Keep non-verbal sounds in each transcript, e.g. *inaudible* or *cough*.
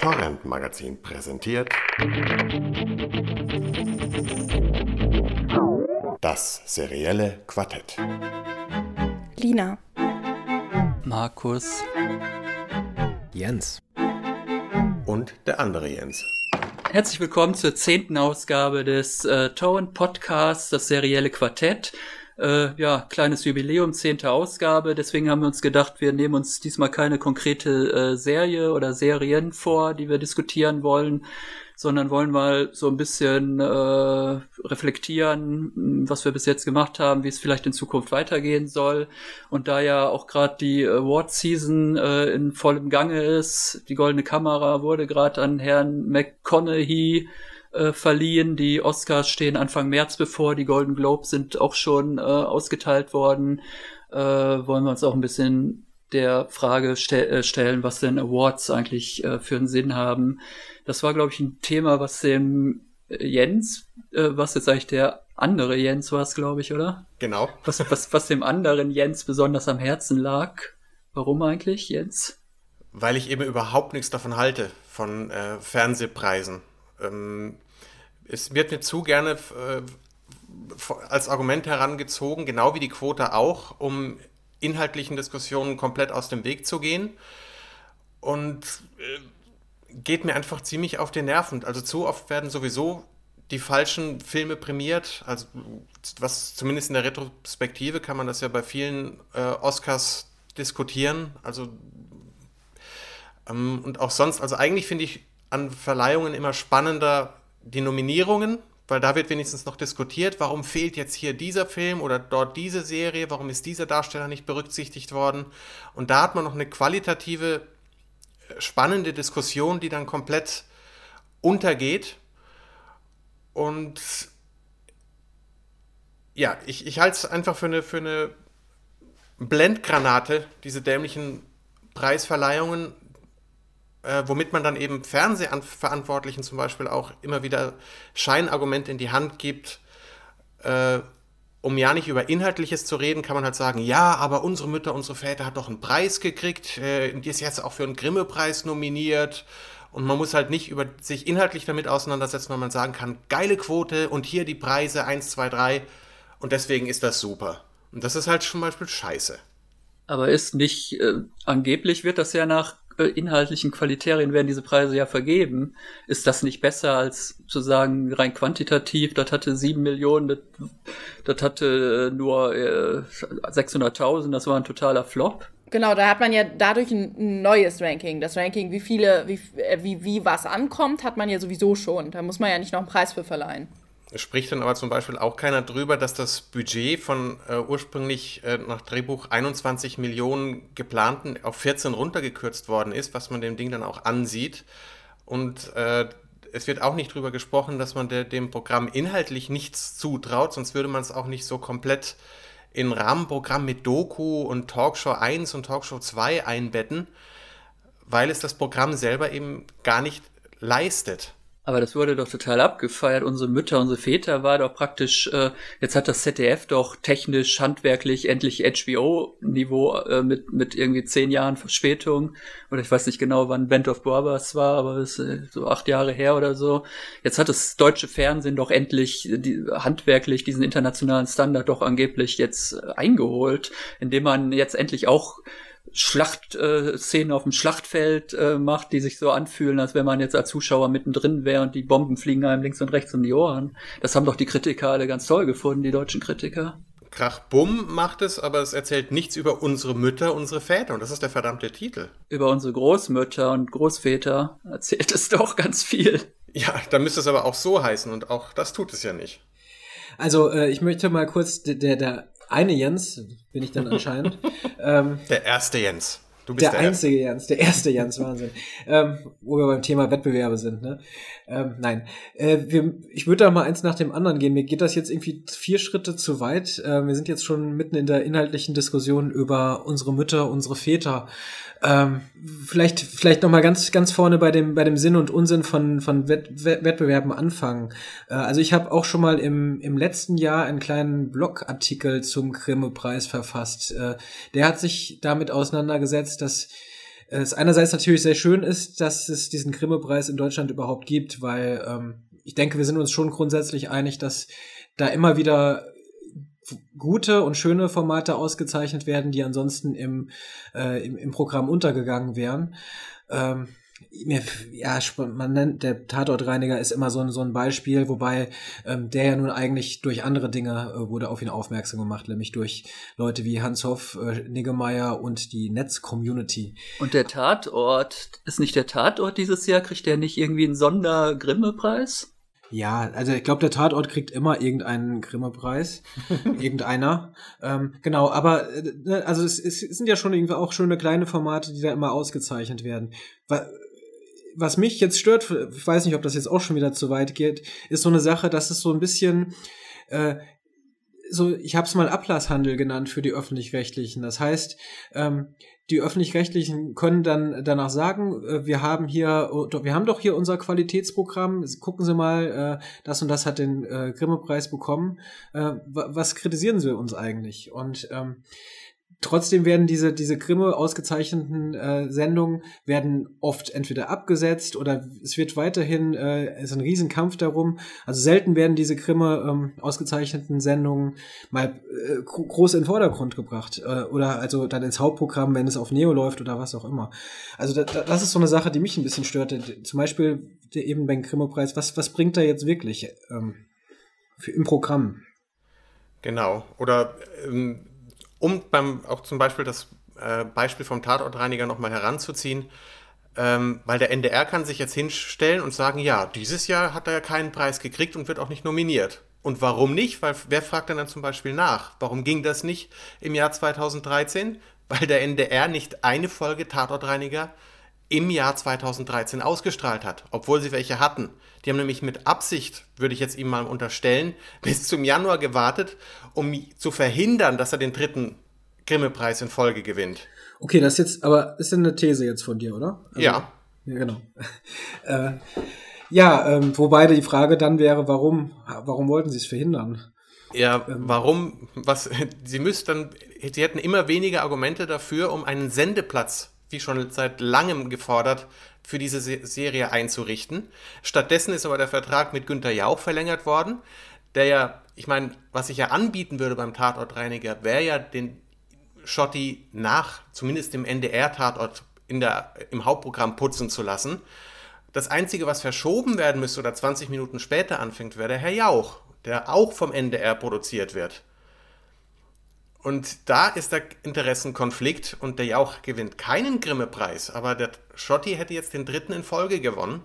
Torrent Magazin präsentiert das serielle Quartett. Lina. Markus. Jens. Und der andere Jens. Herzlich willkommen zur zehnten Ausgabe des äh, Torrent Podcasts, das serielle Quartett. Äh, ja, kleines Jubiläum, zehnte Ausgabe. Deswegen haben wir uns gedacht, wir nehmen uns diesmal keine konkrete äh, Serie oder Serien vor, die wir diskutieren wollen, sondern wollen mal so ein bisschen äh, reflektieren, was wir bis jetzt gemacht haben, wie es vielleicht in Zukunft weitergehen soll. Und da ja auch gerade die Award-Season äh, in vollem Gange ist, die Goldene Kamera wurde gerade an Herrn McConaughey äh, verliehen. Die Oscars stehen Anfang März bevor. Die Golden Globes sind auch schon äh, ausgeteilt worden. Äh, wollen wir uns auch ein bisschen der Frage ste äh, stellen, was denn Awards eigentlich äh, für einen Sinn haben. Das war, glaube ich, ein Thema, was dem äh, Jens, was jetzt eigentlich der andere Jens war es, glaube ich, oder? Genau. Was, was, was dem anderen Jens besonders am Herzen lag. Warum eigentlich, Jens? Weil ich eben überhaupt nichts davon halte, von äh, Fernsehpreisen. Ähm, es wird mir zu gerne äh, als Argument herangezogen, genau wie die Quote auch, um inhaltlichen Diskussionen komplett aus dem Weg zu gehen. Und äh, geht mir einfach ziemlich auf den Nerven. Also zu oft werden sowieso die falschen Filme prämiert. Also was zumindest in der Retrospektive kann man das ja bei vielen äh, Oscars diskutieren. Also ähm, und auch sonst, also eigentlich finde ich an Verleihungen immer spannender die Nominierungen, weil da wird wenigstens noch diskutiert, warum fehlt jetzt hier dieser Film oder dort diese Serie, warum ist dieser Darsteller nicht berücksichtigt worden. Und da hat man noch eine qualitative, äh, spannende Diskussion, die dann komplett untergeht. Und ja, ich, ich halte es einfach für eine, für eine Blendgranate, diese dämlichen Preisverleihungen, äh, womit man dann eben Fernsehverantwortlichen zum Beispiel auch immer wieder Scheinargumente in die Hand gibt. Äh, um ja nicht über Inhaltliches zu reden, kann man halt sagen, ja, aber unsere Mütter, unsere Väter hat doch einen Preis gekriegt, äh, die ist jetzt auch für einen Grimme-Preis nominiert. Und man muss halt nicht über sich inhaltlich damit auseinandersetzen, weil man sagen kann, geile Quote und hier die Preise 1, 2, 3 und deswegen ist das super. Und das ist halt zum Beispiel scheiße. Aber ist nicht, äh, angeblich wird das ja nach inhaltlichen Qualiterien werden diese Preise ja vergeben. Ist das nicht besser als zu sagen, rein quantitativ, das hatte sieben Millionen, das, hatte äh, nur äh, 600.000, das war ein totaler Flop? Genau, da hat man ja dadurch ein neues Ranking. Das Ranking, wie viele, wie, äh, wie, wie was ankommt, hat man ja sowieso schon. Da muss man ja nicht noch einen Preis für verleihen. Spricht dann aber zum Beispiel auch keiner drüber, dass das Budget von äh, ursprünglich äh, nach Drehbuch 21 Millionen geplanten auf 14 runtergekürzt worden ist, was man dem Ding dann auch ansieht. Und äh, es wird auch nicht drüber gesprochen, dass man der, dem Programm inhaltlich nichts zutraut, sonst würde man es auch nicht so komplett in Rahmenprogramm mit Doku und Talkshow 1 und Talkshow 2 einbetten, weil es das Programm selber eben gar nicht leistet. Aber das wurde doch total abgefeiert. Unsere Mütter, unsere Väter war doch praktisch, äh, jetzt hat das ZDF doch technisch, handwerklich endlich HBO-Niveau äh, mit, mit irgendwie zehn Jahren Verspätung. Oder ich weiß nicht genau, wann Band of Brothers war, aber es ist äh, so acht Jahre her oder so. Jetzt hat das deutsche Fernsehen doch endlich die, handwerklich diesen internationalen Standard doch angeblich jetzt äh, eingeholt, indem man jetzt endlich auch Schlachtszenen äh, auf dem Schlachtfeld äh, macht, die sich so anfühlen, als wenn man jetzt als Zuschauer mittendrin wäre und die Bomben fliegen einem links und rechts um die Ohren. Das haben doch die Kritiker alle ganz toll gefunden, die deutschen Kritiker. Krach-Bumm macht es, aber es erzählt nichts über unsere Mütter, unsere Väter. Und das ist der verdammte Titel. Über unsere Großmütter und Großväter erzählt es *laughs* doch ganz viel. Ja, da müsste es aber auch so heißen und auch das tut es ja nicht. Also, äh, ich möchte mal kurz der, der eine Jens, bin ich dann anscheinend. *laughs* ähm, der erste Jens. Du bist der, der einzige erste. Jens, der erste Jens, Wahnsinn. ähm, wo wir beim Thema Wettbewerbe sind, ne? Ähm, nein. Äh, wir, ich würde da mal eins nach dem anderen gehen. Mir geht das jetzt irgendwie vier Schritte zu weit. Äh, wir sind jetzt schon mitten in der inhaltlichen Diskussion über unsere Mütter, unsere Väter. Ähm, vielleicht, vielleicht noch mal ganz, ganz vorne bei dem, bei dem Sinn und Unsinn von, von Wett, Wettbewerben anfangen. Äh, also ich habe auch schon mal im, im letzten Jahr einen kleinen Blogartikel zum Grimme-Preis verfasst. Äh, der hat sich damit auseinandergesetzt, dass es einerseits natürlich sehr schön ist, dass es diesen Grimme-Preis in Deutschland überhaupt gibt, weil ähm, ich denke, wir sind uns schon grundsätzlich einig, dass da immer wieder gute und schöne Formate ausgezeichnet werden, die ansonsten im, äh, im, im Programm untergegangen wären. Ähm, ja, man nennt, der Tatortreiniger ist immer so ein, so ein Beispiel, wobei ähm, der ja nun eigentlich durch andere Dinge äh, wurde auf ihn aufmerksam gemacht, nämlich durch Leute wie Hans Hoff, äh, Niggemeier und die Netz-Community. Und der Tatort, ist nicht der Tatort dieses Jahr, kriegt der nicht irgendwie einen Sonder-Grimme-Preis? Ja, also ich glaube, der Tatort kriegt immer irgendeinen Grimme-Preis. *laughs* Irgendeiner. Ähm, genau, aber äh, ne, also es, es sind ja schon irgendwie auch schöne kleine Formate, die da immer ausgezeichnet werden. Was mich jetzt stört, ich weiß nicht, ob das jetzt auch schon wieder zu weit geht, ist so eine Sache, dass es so ein bisschen äh, so, ich habe es mal Ablasshandel genannt für die öffentlich-rechtlichen. Das heißt, ähm, die öffentlich-rechtlichen können dann danach sagen, äh, wir haben hier, wir haben doch hier unser Qualitätsprogramm, gucken Sie mal, äh, das und das hat den äh, Grimme-Preis bekommen. Äh, was kritisieren Sie uns eigentlich? Und ähm, Trotzdem werden diese, diese Grimme ausgezeichneten äh, Sendungen werden oft entweder abgesetzt oder es wird weiterhin, äh, ist ein Riesenkampf darum. Also selten werden diese Grimme ähm, ausgezeichneten Sendungen mal äh, groß in den Vordergrund gebracht äh, oder also dann ins Hauptprogramm, wenn es auf Neo läuft oder was auch immer. Also da, da, das ist so eine Sache, die mich ein bisschen störte. Zum Beispiel eben beim Grimme-Preis. Was, was bringt er jetzt wirklich ähm, für, im Programm? Genau. Oder ähm um beim, auch zum Beispiel das äh, Beispiel vom Tatortreiniger nochmal heranzuziehen, ähm, weil der NDR kann sich jetzt hinstellen und sagen, ja, dieses Jahr hat er ja keinen Preis gekriegt und wird auch nicht nominiert. Und warum nicht? Weil wer fragt denn dann zum Beispiel nach? Warum ging das nicht im Jahr 2013? Weil der NDR nicht eine Folge Tatortreiniger im Jahr 2013 ausgestrahlt hat, obwohl sie welche hatten. Die haben nämlich mit Absicht, würde ich jetzt ihm mal unterstellen, *laughs* bis zum Januar gewartet, um zu verhindern, dass er den dritten Grimme-Preis in Folge gewinnt. Okay, das ist jetzt, aber ist eine These jetzt von dir, oder? Also, ja. Ja, genau. *laughs* äh, ja, ähm, wobei die Frage dann wäre, warum, warum wollten sie es verhindern? Ja, ähm. warum, was, *laughs* sie müssten, sie hätten immer weniger Argumente dafür, um einen Sendeplatz wie schon seit langem gefordert, für diese Serie einzurichten. Stattdessen ist aber der Vertrag mit Günter Jauch verlängert worden, der ja, ich meine, was ich ja anbieten würde beim Tatortreiniger, wäre ja den Schotti nach, zumindest im NDR-Tatort im Hauptprogramm putzen zu lassen. Das Einzige, was verschoben werden müsste oder 20 Minuten später anfängt, wäre der Herr Jauch, der auch vom NDR produziert wird. Und da ist der Interessenkonflikt und der Jauch gewinnt keinen Grimme-Preis, aber der Schotti hätte jetzt den dritten in Folge gewonnen.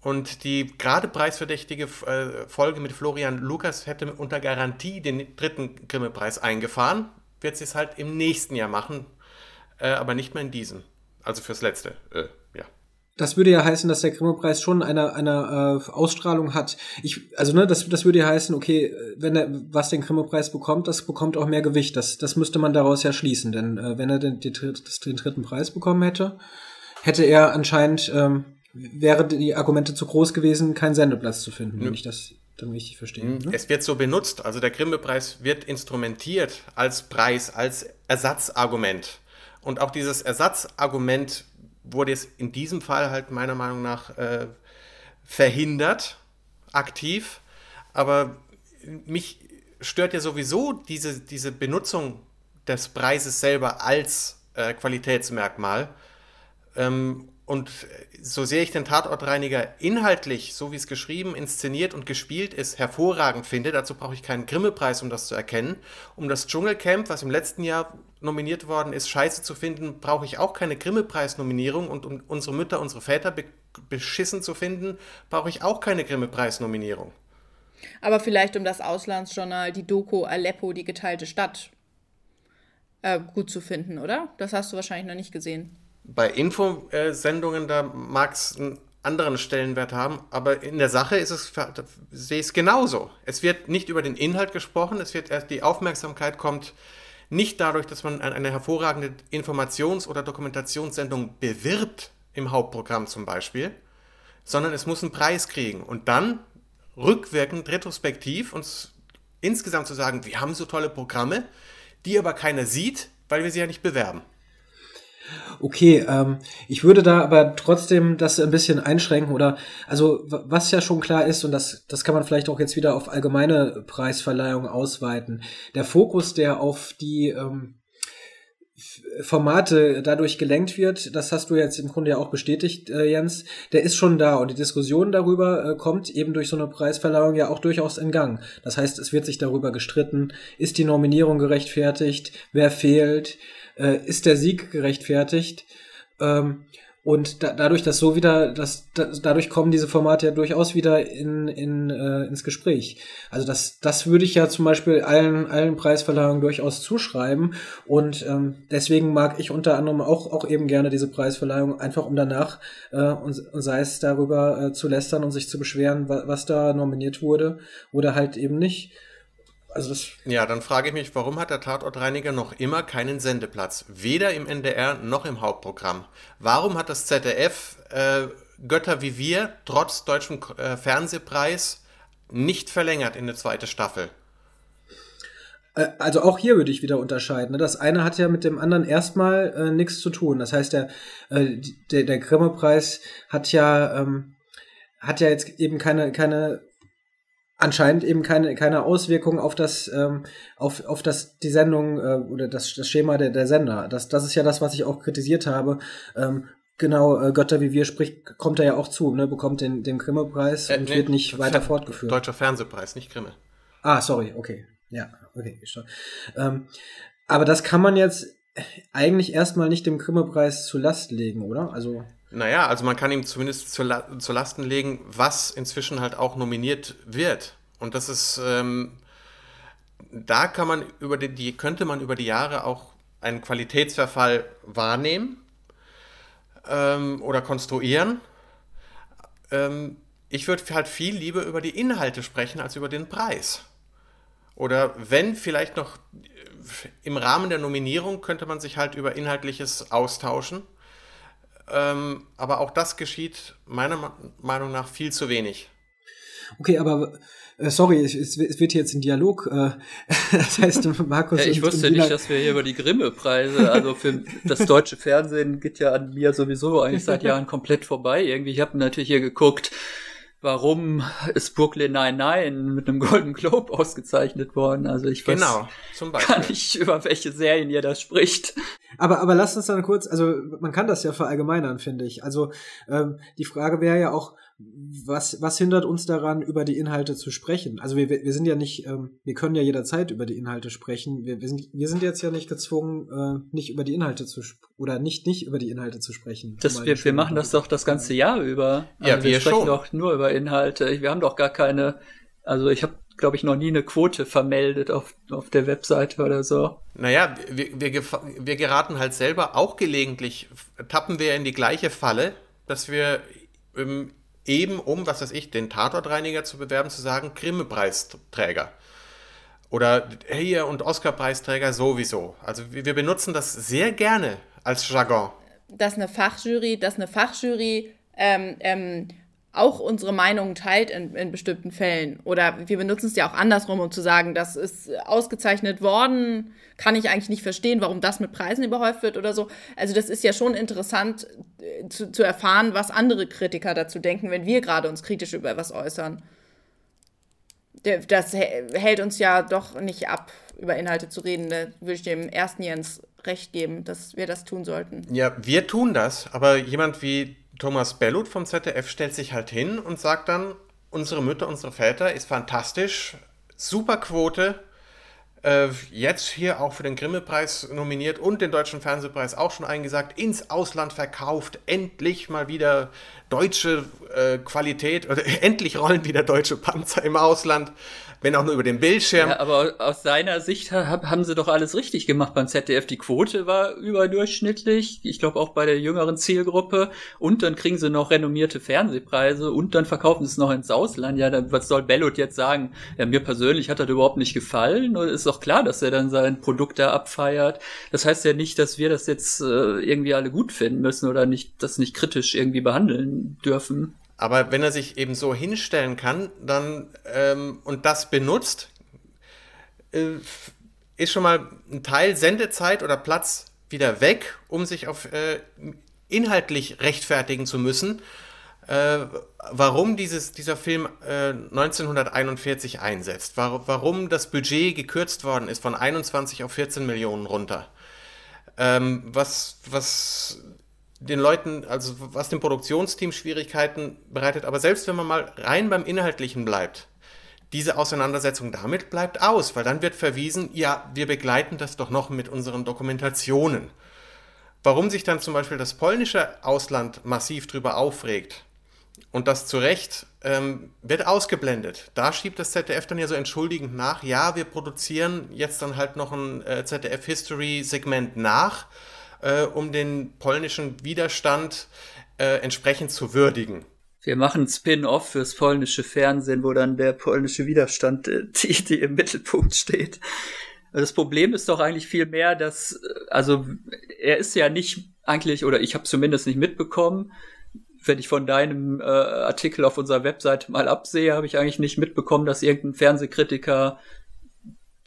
Und die gerade preisverdächtige äh, Folge mit Florian Lukas hätte unter Garantie den dritten Grimme-Preis eingefahren. Wird sie es halt im nächsten Jahr machen, äh, aber nicht mehr in diesem. Also fürs letzte. Äh, das würde ja heißen, dass der Grimme-Preis schon eine, eine äh, Ausstrahlung hat. Ich, also ne, das, das würde ja heißen, okay, wenn er was den Grimme-Preis bekommt, das bekommt auch mehr Gewicht. Das, das müsste man daraus ja schließen, denn äh, wenn er den, den, den dritten Preis bekommen hätte, hätte er anscheinend ähm, wäre die Argumente zu groß gewesen, keinen Sendeplatz zu finden, wenn ich das dann richtig verstehe. Ne? Es wird so benutzt, also der Grimme-Preis wird instrumentiert als Preis, als Ersatzargument. Und auch dieses Ersatzargument wurde es in diesem Fall halt meiner Meinung nach äh, verhindert, aktiv. Aber mich stört ja sowieso diese, diese Benutzung des Preises selber als äh, Qualitätsmerkmal. Ähm, und so sehr ich den Tatortreiniger inhaltlich, so wie es geschrieben, inszeniert und gespielt ist, hervorragend finde, dazu brauche ich keinen Grimme-Preis, um das zu erkennen. Um das Dschungelcamp, was im letzten Jahr nominiert worden ist, scheiße zu finden, brauche ich auch keine Grimme-Preis-Nominierung. Und um unsere Mütter, unsere Väter be beschissen zu finden, brauche ich auch keine Grimme-Preis-Nominierung. Aber vielleicht um das Auslandsjournal, die Doku Aleppo, die geteilte Stadt, äh, gut zu finden, oder? Das hast du wahrscheinlich noch nicht gesehen bei Infosendungen, da mag es einen anderen Stellenwert haben, aber in der Sache ist es, sehe ich es genauso. Es wird nicht über den Inhalt gesprochen, es wird erst die Aufmerksamkeit kommt nicht dadurch, dass man eine hervorragende Informations- oder Dokumentationssendung bewirbt, im Hauptprogramm zum Beispiel, sondern es muss einen Preis kriegen und dann rückwirkend, retrospektiv uns insgesamt zu sagen, wir haben so tolle Programme, die aber keiner sieht, weil wir sie ja nicht bewerben. Okay, ähm, ich würde da aber trotzdem das ein bisschen einschränken oder also was ja schon klar ist und das das kann man vielleicht auch jetzt wieder auf allgemeine Preisverleihung ausweiten. Der Fokus, der auf die ähm, Formate dadurch gelenkt wird, das hast du jetzt im Grunde ja auch bestätigt, äh, Jens, der ist schon da und die Diskussion darüber äh, kommt eben durch so eine Preisverleihung ja auch durchaus in Gang. Das heißt, es wird sich darüber gestritten, ist die Nominierung gerechtfertigt, wer fehlt, äh, ist der Sieg gerechtfertigt. Ähm, und da, dadurch, dass so wieder, dass, da, dadurch kommen diese Formate ja durchaus wieder in, in, äh, ins Gespräch. Also das, das würde ich ja zum Beispiel allen, allen Preisverleihungen durchaus zuschreiben. Und ähm, deswegen mag ich unter anderem auch, auch eben gerne diese Preisverleihung, einfach um danach äh, und, und sei es darüber äh, zu lästern und sich zu beschweren, was, was da nominiert wurde oder halt eben nicht. Also das ja, dann frage ich mich, warum hat der Tatortreiniger noch immer keinen Sendeplatz? Weder im NDR noch im Hauptprogramm. Warum hat das ZDF äh, Götter wie wir trotz deutschem äh, Fernsehpreis nicht verlängert in eine zweite Staffel? Also auch hier würde ich wieder unterscheiden. Ne? Das eine hat ja mit dem anderen erstmal äh, nichts zu tun. Das heißt, der, äh, der, der Grimme-Preis hat ja, ähm, hat ja jetzt eben keine, keine anscheinend eben keine, keine Auswirkung auf das, ähm, auf, auf das, die Sendung äh, oder das, das Schema der, der Sender. Das, das ist ja das, was ich auch kritisiert habe. Ähm, genau, äh, Götter wie wir spricht, kommt er ja auch zu, ne, bekommt den, den Grimme-Preis äh, und nee, wird nicht weiter Fer fortgeführt. Deutscher Fernsehpreis, nicht Grimme. Ah, sorry, okay. Ja, okay, schon. Ähm, aber das kann man jetzt eigentlich erstmal nicht dem Grimme-Preis zu Last legen, oder? Also. Naja, also man kann ihm zumindest zu, zu Lasten legen, was inzwischen halt auch nominiert wird. Und das ist, ähm, da kann man über die, die, könnte man über die Jahre auch einen Qualitätsverfall wahrnehmen ähm, oder konstruieren. Ähm, ich würde halt viel lieber über die Inhalte sprechen als über den Preis. Oder wenn vielleicht noch im Rahmen der Nominierung könnte man sich halt über Inhaltliches austauschen. Ähm, aber auch das geschieht meiner Meinung nach viel zu wenig. Okay, aber äh, sorry, es, es, wird jetzt ein Dialog. Äh, *laughs* das heißt, Markus. Ja, ich und, wusste und nicht, dass wir hier über die Grimme-Preise, also für das deutsche Fernsehen geht ja an mir sowieso eigentlich seit Jahren komplett vorbei. Irgendwie, ich habe natürlich hier geguckt, warum ist Brooklyn Nine-Nine mit einem Golden Globe ausgezeichnet worden? Also ich weiß genau, zum Beispiel. gar nicht, über welche Serien ihr da spricht. Aber, aber lass uns dann kurz, also man kann das ja verallgemeinern, finde ich. Also ähm, die Frage wäre ja auch, was, was hindert uns daran, über die Inhalte zu sprechen? Also wir, wir sind ja nicht, ähm, wir können ja jederzeit über die Inhalte sprechen. Wir, wir, sind, wir sind jetzt ja nicht gezwungen, äh, nicht über die Inhalte zu oder nicht nicht über die Inhalte zu sprechen. Das, wir, wir machen das doch das ganze Jahr über. Also ja, wir, wir sprechen schon. doch nur über Inhalte. Wir haben doch gar keine, also ich habe glaube ich, noch nie eine Quote vermeldet auf, auf der Webseite oder so. Naja, wir, wir, wir geraten halt selber auch gelegentlich, tappen wir in die gleiche Falle, dass wir ähm, eben um, was weiß ich, den Tatortreiniger zu bewerben, zu sagen, Grimme-Preisträger. Oder hier und Oscar-Preisträger sowieso. Also wir benutzen das sehr gerne als Jargon. Dass eine Fachjury, dass eine Fachjury ähm, ähm, auch unsere Meinung teilt in, in bestimmten Fällen. Oder wir benutzen es ja auch andersrum, um zu sagen, das ist ausgezeichnet worden, kann ich eigentlich nicht verstehen, warum das mit Preisen überhäuft wird oder so. Also das ist ja schon interessant äh, zu, zu erfahren, was andere Kritiker dazu denken, wenn wir gerade uns kritisch über etwas äußern. Das hält uns ja doch nicht ab, über Inhalte zu reden. Da würde ich dem ersten Jens recht geben, dass wir das tun sollten. Ja, wir tun das, aber jemand wie Thomas Bellut vom ZDF stellt sich halt hin und sagt dann, unsere Mütter, unsere Väter ist fantastisch, super Quote, äh, jetzt hier auch für den Grimme-Preis nominiert und den Deutschen Fernsehpreis auch schon eingesagt, ins Ausland verkauft, endlich mal wieder deutsche äh, Qualität, oder *laughs* endlich rollen wieder deutsche Panzer im Ausland wenn auch nur über den Bildschirm. Ja, aber aus seiner Sicht haben sie doch alles richtig gemacht beim ZDF. Die Quote war überdurchschnittlich, ich glaube auch bei der jüngeren Zielgruppe. Und dann kriegen sie noch renommierte Fernsehpreise und dann verkaufen sie es noch ins Ausland. Ja, dann, was soll Bellot jetzt sagen? Ja, mir persönlich hat das überhaupt nicht gefallen. Und ist doch klar, dass er dann sein Produkt da abfeiert. Das heißt ja nicht, dass wir das jetzt äh, irgendwie alle gut finden müssen oder nicht, das nicht kritisch irgendwie behandeln dürfen. Aber wenn er sich eben so hinstellen kann, dann ähm, und das benutzt, äh, ist schon mal ein Teil Sendezeit oder Platz wieder weg, um sich auf äh, inhaltlich rechtfertigen zu müssen, äh, warum dieses, dieser Film äh, 1941 einsetzt, war, warum das Budget gekürzt worden ist von 21 auf 14 Millionen runter. Ähm, was, was den Leuten, also was dem Produktionsteam Schwierigkeiten bereitet, aber selbst wenn man mal rein beim Inhaltlichen bleibt, diese Auseinandersetzung damit bleibt aus, weil dann wird verwiesen, ja, wir begleiten das doch noch mit unseren Dokumentationen. Warum sich dann zum Beispiel das polnische Ausland massiv drüber aufregt, und das zu Recht ähm, wird ausgeblendet. Da schiebt das ZDF dann ja so entschuldigend nach, ja, wir produzieren jetzt dann halt noch ein äh, ZDF-History-Segment nach, äh, um den polnischen Widerstand äh, entsprechend zu würdigen. Wir machen Spin-off fürs polnische Fernsehen, wo dann der polnische Widerstand äh, die, die im Mittelpunkt steht. Das Problem ist doch eigentlich viel mehr, dass, äh, also er ist ja nicht eigentlich, oder ich habe zumindest nicht mitbekommen, wenn ich von deinem äh, Artikel auf unserer Webseite mal absehe, habe ich eigentlich nicht mitbekommen, dass irgendein Fernsehkritiker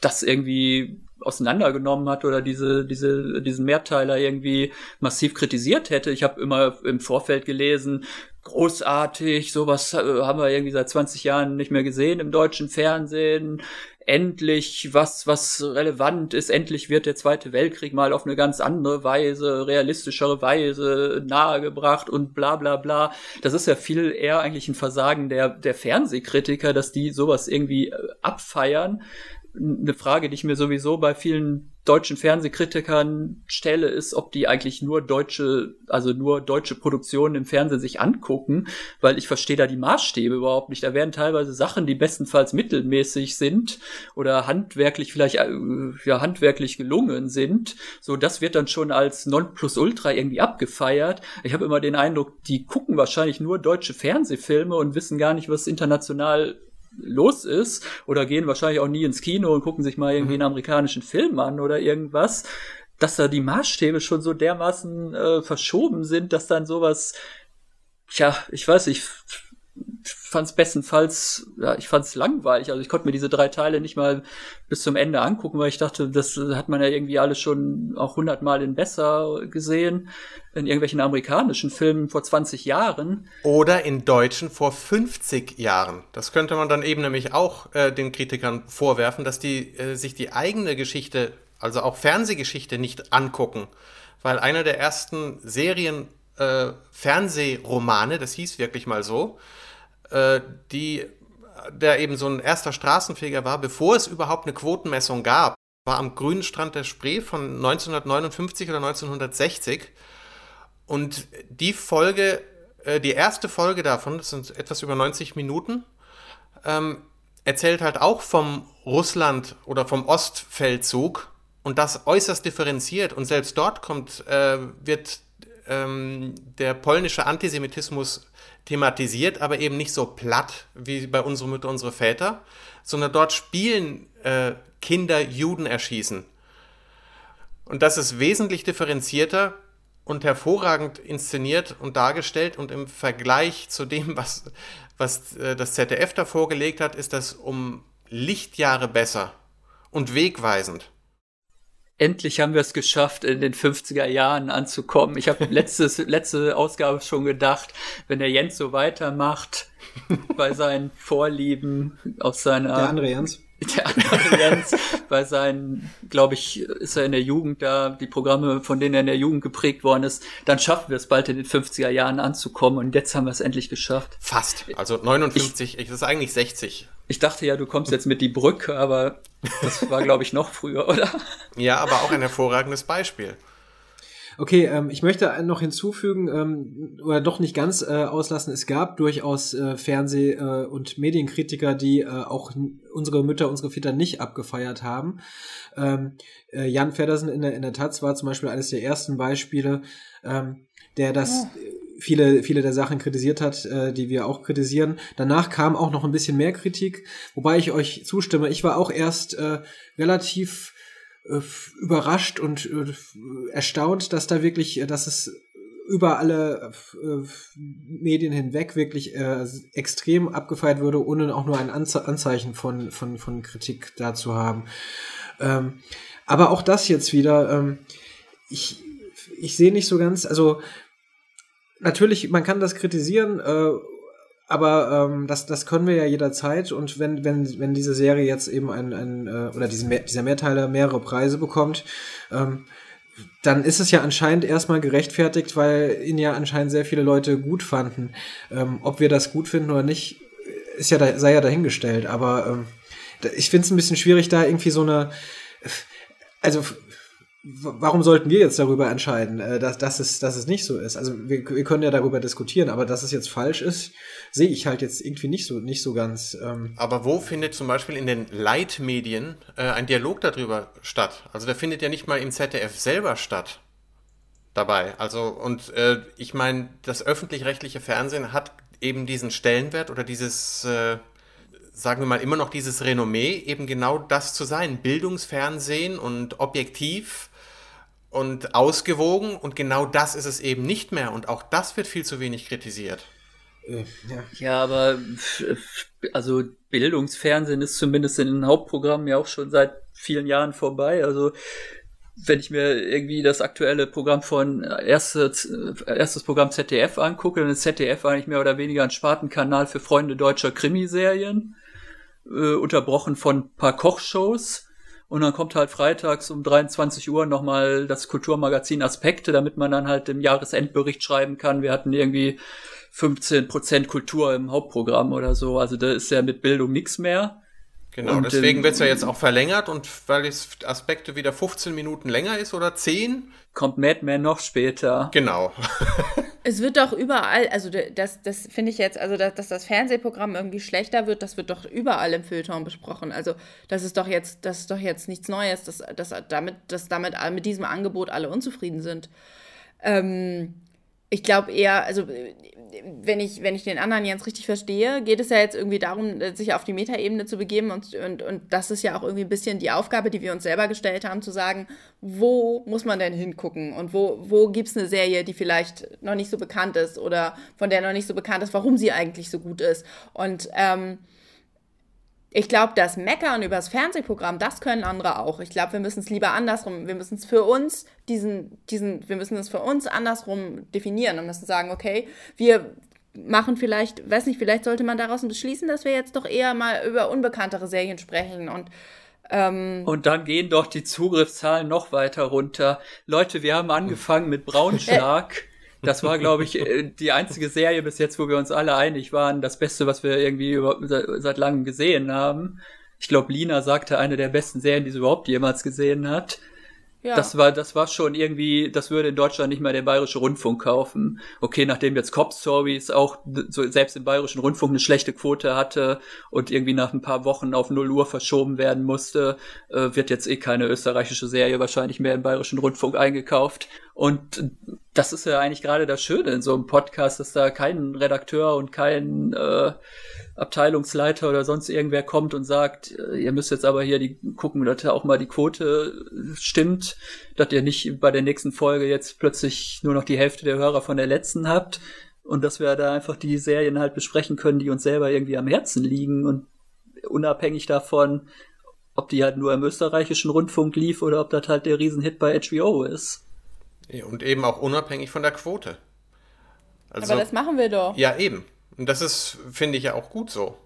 das irgendwie auseinandergenommen hat oder diese, diese, diesen Mehrteiler irgendwie massiv kritisiert hätte. Ich habe immer im Vorfeld gelesen, großartig, sowas äh, haben wir irgendwie seit 20 Jahren nicht mehr gesehen im deutschen Fernsehen endlich was, was relevant ist. Endlich wird der Zweite Weltkrieg mal auf eine ganz andere Weise, realistischere Weise nahegebracht und bla bla bla. Das ist ja viel eher eigentlich ein Versagen der, der Fernsehkritiker, dass die sowas irgendwie äh, abfeiern. Eine Frage, die ich mir sowieso bei vielen deutschen Fernsehkritikern stelle, ist, ob die eigentlich nur deutsche, also nur deutsche Produktionen im Fernsehen sich angucken, weil ich verstehe da die Maßstäbe überhaupt nicht. Da werden teilweise Sachen, die bestenfalls mittelmäßig sind oder handwerklich vielleicht äh, ja handwerklich gelungen sind, so das wird dann schon als Nonplusultra irgendwie abgefeiert. Ich habe immer den Eindruck, die gucken wahrscheinlich nur deutsche Fernsehfilme und wissen gar nicht, was international los ist oder gehen wahrscheinlich auch nie ins Kino und gucken sich mal irgendwie mhm. einen amerikanischen Film an oder irgendwas, dass da die Maßstäbe schon so dermaßen äh, verschoben sind, dass dann sowas, ja, ich weiß nicht, fand es bestenfalls, ja, ich fand es langweilig. Also ich konnte mir diese drei Teile nicht mal bis zum Ende angucken, weil ich dachte, das hat man ja irgendwie alles schon auch hundertmal in besser gesehen, in irgendwelchen amerikanischen Filmen vor 20 Jahren. Oder in deutschen vor 50 Jahren. Das könnte man dann eben nämlich auch äh, den Kritikern vorwerfen, dass die äh, sich die eigene Geschichte, also auch Fernsehgeschichte nicht angucken. Weil einer der ersten Serien äh, Fernsehromane, das hieß wirklich mal so, äh, die, der eben so ein erster Straßenfeger war, bevor es überhaupt eine Quotenmessung gab, war am grünen Strand der Spree von 1959 oder 1960. Und die Folge, äh, die erste Folge davon, das sind etwas über 90 Minuten, ähm, erzählt halt auch vom Russland oder vom Ostfeldzug und das äußerst differenziert. Und selbst dort kommt, äh, wird ähm, der polnische Antisemitismus thematisiert, aber eben nicht so platt wie bei unsere Mütter, unsere Väter, sondern dort spielen äh, Kinder Juden erschießen. Und das ist wesentlich differenzierter und hervorragend inszeniert und dargestellt und im Vergleich zu dem, was, was äh, das ZDF da vorgelegt hat, ist das um Lichtjahre besser und wegweisend endlich haben wir es geschafft, in den 50er Jahren anzukommen. Ich habe *laughs* letzte Ausgabe schon gedacht, wenn der Jens so weitermacht *laughs* bei seinen Vorlieben aus seiner. Der andere Jens. Der andere Jens, bei seinen, glaube ich, ist er in der Jugend da, die Programme, von denen er in der Jugend geprägt worden ist, dann schaffen wir es bald in den 50er Jahren anzukommen und jetzt haben wir es endlich geschafft. Fast. Also 59, ich, das ist eigentlich 60. Ich dachte ja, du kommst jetzt mit die Brücke, aber das war, glaube ich, noch früher, oder? Ja, aber auch ein hervorragendes Beispiel. Okay, ähm, ich möchte noch hinzufügen, ähm, oder doch nicht ganz äh, auslassen, es gab durchaus äh, Fernseh- äh, und Medienkritiker, die äh, auch unsere Mütter, unsere Väter nicht abgefeiert haben. Ähm, äh, Jan Feddersen in der, in der Taz war zum Beispiel eines der ersten Beispiele, ähm, der das ja viele, viele der Sachen kritisiert hat, äh, die wir auch kritisieren. Danach kam auch noch ein bisschen mehr Kritik, wobei ich euch zustimme. Ich war auch erst äh, relativ überrascht und äh, erstaunt, dass da wirklich, äh, dass es über alle äh, Medien hinweg wirklich äh, extrem abgefeiert würde, ohne auch nur ein Anze Anzeichen von, von, von Kritik da zu haben. Ähm, aber auch das jetzt wieder, ähm, ich, ich sehe nicht so ganz, also natürlich, man kann das kritisieren, äh, aber ähm, das, das können wir ja jederzeit und wenn, wenn, wenn diese Serie jetzt eben ein, ein äh, oder diesen, dieser Mehrteiler mehrere Preise bekommt, ähm, dann ist es ja anscheinend erstmal gerechtfertigt, weil ihn ja anscheinend sehr viele Leute gut fanden. Ähm, ob wir das gut finden oder nicht, ist ja da, sei ja dahingestellt. Aber ähm, ich finde es ein bisschen schwierig, da irgendwie so eine. Also warum sollten wir jetzt darüber entscheiden, äh, dass, dass, es, dass es nicht so ist? Also wir, wir können ja darüber diskutieren, aber dass es jetzt falsch ist, sehe ich halt jetzt irgendwie nicht so, nicht so ganz. Ähm. Aber wo findet zum Beispiel in den Leitmedien äh, ein Dialog darüber statt? Also der findet ja nicht mal im ZDF selber statt dabei. Also und äh, ich meine, das öffentlich-rechtliche Fernsehen hat eben diesen Stellenwert oder dieses äh, sagen wir mal, immer noch dieses Renommee, eben genau das zu sein. Bildungsfernsehen und objektiv und ausgewogen und genau das ist es eben nicht mehr und auch das wird viel zu wenig kritisiert. Äh, ja. ja, aber also Bildungsfernsehen ist zumindest in den Hauptprogrammen ja auch schon seit vielen Jahren vorbei. Also wenn ich mir irgendwie das aktuelle Programm von erstes, erstes Programm ZDF angucke, dann ist ZDF eigentlich mehr oder weniger ein Spartenkanal für Freunde deutscher Krimiserien äh, unterbrochen von ein paar Kochshows. Und dann kommt halt freitags um 23 Uhr nochmal das Kulturmagazin Aspekte, damit man dann halt im Jahresendbericht schreiben kann, wir hatten irgendwie 15% Kultur im Hauptprogramm oder so. Also da ist ja mit Bildung nichts mehr. Genau, und deswegen wird es ja jetzt auch verlängert und weil es Aspekte wieder 15 Minuten länger ist oder 10. Kommt Mad Men noch später. Genau. *laughs* es wird doch überall, also das, das finde ich jetzt, also dass, dass, das Fernsehprogramm irgendwie schlechter wird, das wird doch überall im Feuilleton besprochen. Also das ist doch jetzt, das ist doch jetzt nichts Neues, dass, dass damit, dass damit mit diesem Angebot alle unzufrieden sind. Ähm, ich glaube eher, also wenn ich, wenn ich den anderen Jens richtig verstehe, geht es ja jetzt irgendwie darum, sich auf die Metaebene zu begeben und, und, und das ist ja auch irgendwie ein bisschen die Aufgabe, die wir uns selber gestellt haben, zu sagen, wo muss man denn hingucken und wo, wo gibt es eine Serie, die vielleicht noch nicht so bekannt ist oder von der noch nicht so bekannt ist, warum sie eigentlich so gut ist. Und ähm, ich glaube, das Meckern über das Fernsehprogramm, das können andere auch. Ich glaube, wir müssen es lieber andersrum, wir müssen es für uns, diesen, diesen, wir müssen es für uns andersrum definieren und müssen sagen, okay, wir machen vielleicht, weiß nicht, vielleicht sollte man daraus beschließen, dass wir jetzt doch eher mal über unbekanntere Serien sprechen und ähm, und dann gehen doch die Zugriffszahlen noch weiter runter. Leute, wir haben angefangen mit Braunschlag. *laughs* *laughs* Das war, glaube ich, äh, die einzige Serie bis jetzt, wo wir uns alle einig waren, das Beste, was wir irgendwie seit langem gesehen haben. Ich glaube, Lina sagte, eine der besten Serien, die sie überhaupt jemals gesehen hat. Ja. Das war, das war schon irgendwie, das würde in Deutschland nicht mal der Bayerische Rundfunk kaufen. Okay, nachdem jetzt Cop Stories auch so selbst im Bayerischen Rundfunk eine schlechte Quote hatte und irgendwie nach ein paar Wochen auf 0 Uhr verschoben werden musste, äh, wird jetzt eh keine österreichische Serie wahrscheinlich mehr im Bayerischen Rundfunk eingekauft. Und das ist ja eigentlich gerade das Schöne in so einem Podcast, dass da kein Redakteur und kein äh, Abteilungsleiter oder sonst irgendwer kommt und sagt, äh, ihr müsst jetzt aber hier die gucken, dass ja auch mal die Quote stimmt, dass ihr nicht bei der nächsten Folge jetzt plötzlich nur noch die Hälfte der Hörer von der letzten habt und dass wir da einfach die Serien halt besprechen können, die uns selber irgendwie am Herzen liegen und unabhängig davon, ob die halt nur im österreichischen Rundfunk lief oder ob das halt der Riesenhit bei HBO ist. Und eben auch unabhängig von der Quote. Also, Aber das machen wir doch. Ja, eben. Und das ist, finde ich ja auch gut so.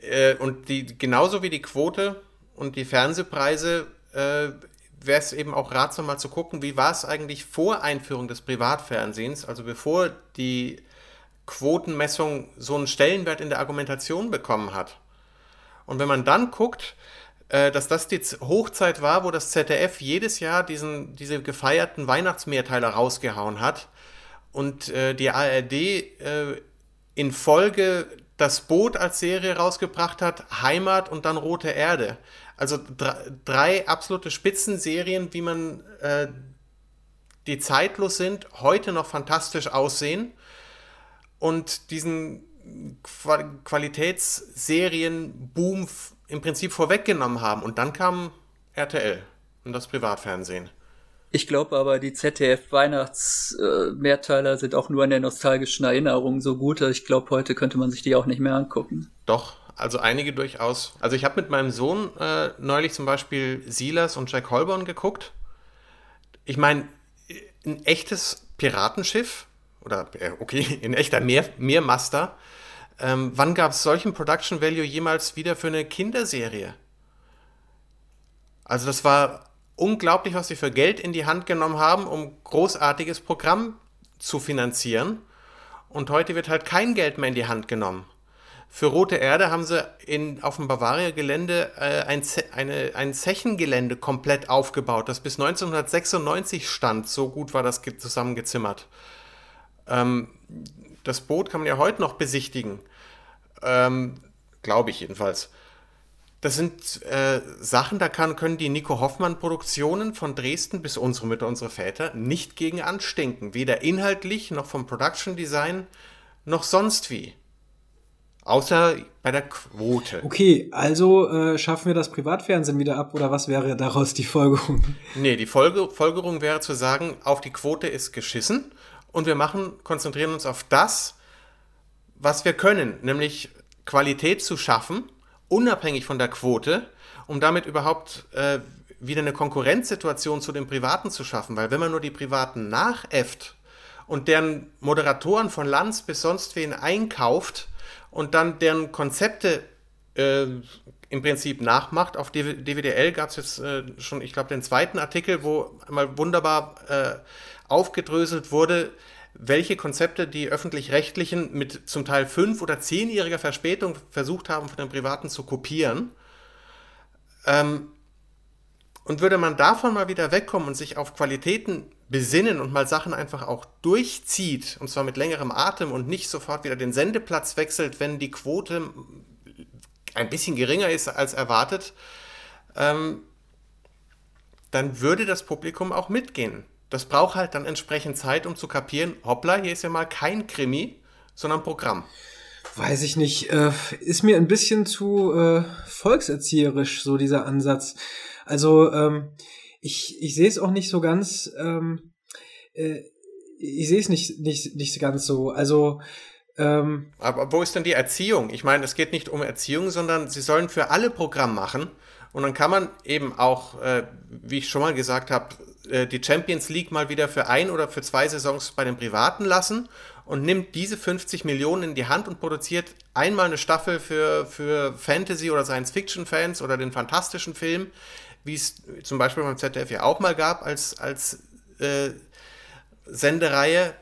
Äh, und die, genauso wie die Quote und die Fernsehpreise äh, wäre es eben auch ratsam mal zu gucken, wie war es eigentlich vor Einführung des Privatfernsehens, also bevor die Quotenmessung so einen Stellenwert in der Argumentation bekommen hat. Und wenn man dann guckt, dass das die Hochzeit war, wo das ZDF jedes Jahr diesen, diese gefeierten Weihnachtsmehrteiler rausgehauen hat und äh, die ARD äh, in Folge das Boot als Serie rausgebracht hat, Heimat und dann Rote Erde. Also drei, absolute Spitzenserien, wie man äh, die zeitlos sind, heute noch fantastisch aussehen und diesen Qualitätsserien-Boom im Prinzip vorweggenommen haben. Und dann kam RTL und das Privatfernsehen. Ich glaube aber, die ZDF-Weihnachts-Mehrteiler äh, sind auch nur in der nostalgischen Erinnerung so gut. Ich glaube, heute könnte man sich die auch nicht mehr angucken. Doch, also einige durchaus. Also ich habe mit meinem Sohn äh, neulich zum Beispiel Silas und Jack Holborn geguckt. ich meine, ein echtes Piratenschiff oder äh, okay, *laughs* ein echter Meer, Meermaster. Ähm, wann gab es solchen Production Value jemals wieder für eine Kinderserie? Also das war unglaublich, was sie für Geld in die Hand genommen haben, um großartiges Programm zu finanzieren. Und heute wird halt kein Geld mehr in die Hand genommen. Für Rote Erde haben sie in, auf dem Bavaria-Gelände äh, ein, eine, ein Zechengelände komplett aufgebaut, das bis 1996 stand. So gut war das zusammengezimmert. Ähm, das Boot kann man ja heute noch besichtigen. Ähm, Glaube ich jedenfalls. Das sind äh, Sachen, da kann, können die Nico Hoffmann-Produktionen von Dresden bis unsere Mütter, unsere Väter nicht gegen anstinken. Weder inhaltlich noch vom Production Design noch sonst wie. Außer bei der Quote. Okay, also äh, schaffen wir das Privatfernsehen wieder ab oder was wäre daraus die Folgerung? Nee, die Folge, Folgerung wäre zu sagen, auf die Quote ist geschissen und wir machen, konzentrieren uns auf das, was wir können, nämlich Qualität zu schaffen, unabhängig von der Quote, um damit überhaupt äh, wieder eine Konkurrenzsituation zu den Privaten zu schaffen. Weil wenn man nur die Privaten nachäfft und deren Moderatoren von Lanz bis sonst wen einkauft, und dann deren Konzepte äh, im Prinzip nachmacht. Auf DWDL gab es jetzt äh, schon, ich glaube, den zweiten Artikel, wo einmal wunderbar äh, aufgedröselt wurde, welche Konzepte die öffentlich-rechtlichen mit zum Teil fünf- oder zehnjähriger Verspätung versucht haben, von den Privaten zu kopieren. Ähm, und würde man davon mal wieder wegkommen und sich auf Qualitäten besinnen und mal Sachen einfach auch durchzieht, und zwar mit längerem Atem und nicht sofort wieder den Sendeplatz wechselt, wenn die Quote ein bisschen geringer ist als erwartet, ähm, dann würde das Publikum auch mitgehen. Das braucht halt dann entsprechend Zeit, um zu kapieren, hoppla, hier ist ja mal kein Krimi, sondern Programm. Weiß ich nicht. Äh, ist mir ein bisschen zu äh, volkserzieherisch, so dieser Ansatz. Also ähm, ich, ich sehe es auch nicht so ganz, ähm, äh, ich sehe es nicht, nicht, nicht ganz so. Also ähm, aber wo ist denn die Erziehung? Ich meine, es geht nicht um Erziehung, sondern sie sollen für alle Programm machen. Und dann kann man eben auch, äh, wie ich schon mal gesagt habe, äh, die Champions League mal wieder für ein oder für zwei Saisons bei den Privaten lassen und nimmt diese 50 Millionen in die Hand und produziert einmal eine Staffel für, für Fantasy- oder Science-Fiction-Fans oder den fantastischen Film, wie es zum Beispiel beim ZDF ja auch mal gab, als, als äh, Sendereihe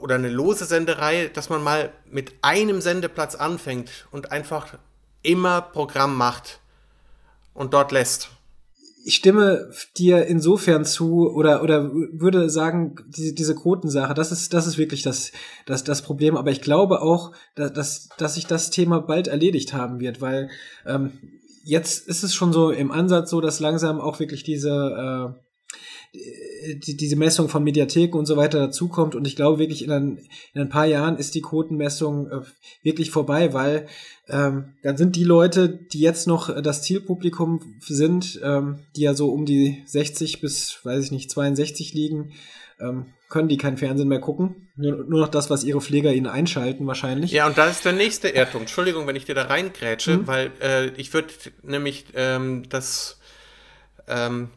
oder eine lose Sendereihe, dass man mal mit einem Sendeplatz anfängt und einfach immer Programm macht und dort lässt. Ich stimme dir insofern zu oder oder würde sagen, diese, diese Quotensache, das ist das ist wirklich das das das Problem. Aber ich glaube auch, dass dass, dass sich das Thema bald erledigt haben wird, weil ähm, jetzt ist es schon so im Ansatz so, dass langsam auch wirklich diese äh, die, diese Messung von Mediatheken und so weiter dazukommt. Und ich glaube wirklich, in ein, in ein paar Jahren ist die Quotenmessung äh, wirklich vorbei, weil ähm, dann sind die Leute, die jetzt noch das Zielpublikum sind, ähm, die ja so um die 60 bis, weiß ich nicht, 62 liegen, ähm, können die kein Fernsehen mehr gucken. Nur, nur, noch das, was ihre Pfleger ihnen einschalten, wahrscheinlich. Ja, und da ist der nächste Irrtum. Entschuldigung, wenn ich dir da reingrätsche, mhm. weil äh, ich würde nämlich ähm, das ähm,